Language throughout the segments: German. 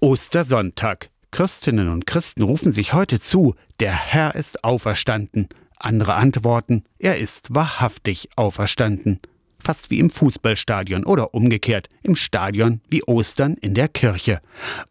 Ostersonntag. Christinnen und Christen rufen sich heute zu, der Herr ist auferstanden. Andere antworten, er ist wahrhaftig auferstanden. Fast wie im Fußballstadion oder umgekehrt, im Stadion wie Ostern in der Kirche.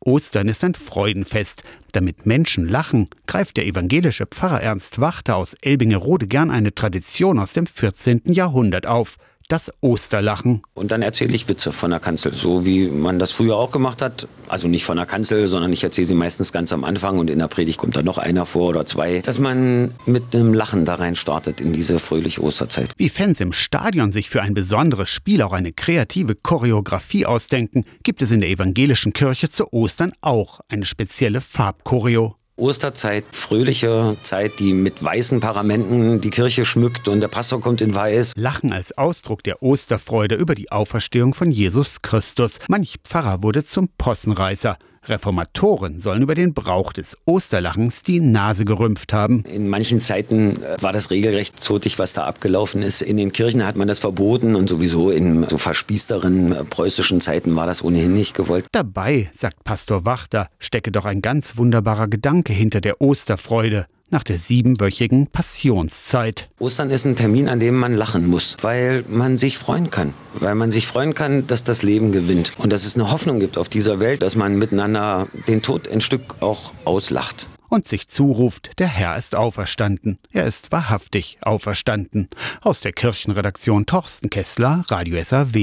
Ostern ist ein Freudenfest. Damit Menschen lachen, greift der evangelische Pfarrer Ernst Wachter aus Elbingerode gern eine Tradition aus dem 14. Jahrhundert auf das Osterlachen. Und dann erzähle ich Witze von der Kanzel, so wie man das früher auch gemacht hat. Also nicht von der Kanzel, sondern ich erzähle sie meistens ganz am Anfang und in der Predigt kommt da noch einer vor oder zwei. Dass man mit einem Lachen da rein startet in diese fröhliche Osterzeit. Wie Fans im Stadion sich für ein besonderes Spiel auch eine kreative Choreografie ausdenken, gibt es in der evangelischen Kirche zu Ostern auch eine spezielle Farbchoreo. Osterzeit, fröhliche Zeit, die mit weißen Paramenten die Kirche schmückt und der Pastor kommt in weiß. Lachen als Ausdruck der Osterfreude über die Auferstehung von Jesus Christus. Manch Pfarrer wurde zum Possenreißer. Reformatoren sollen über den Brauch des Osterlachens die Nase gerümpft haben. In manchen Zeiten äh, war das regelrecht zotig, was da abgelaufen ist. In den Kirchen hat man das verboten und sowieso in so verspießteren äh, preußischen Zeiten war das ohnehin nicht gewollt. Dabei, sagt Pastor Wachter, stecke doch ein ganz wunderbarer Gedanke hinter der Osterfreude nach der siebenwöchigen Passionszeit. Ostern ist ein Termin, an dem man lachen muss, weil man sich freuen kann. Weil man sich freuen kann, dass das Leben gewinnt. Und dass es eine Hoffnung gibt auf dieser Welt, dass man miteinander den Tod ein Stück auch auslacht. Und sich zuruft, der Herr ist auferstanden. Er ist wahrhaftig auferstanden. Aus der Kirchenredaktion Torsten Kessler, Radio SAW.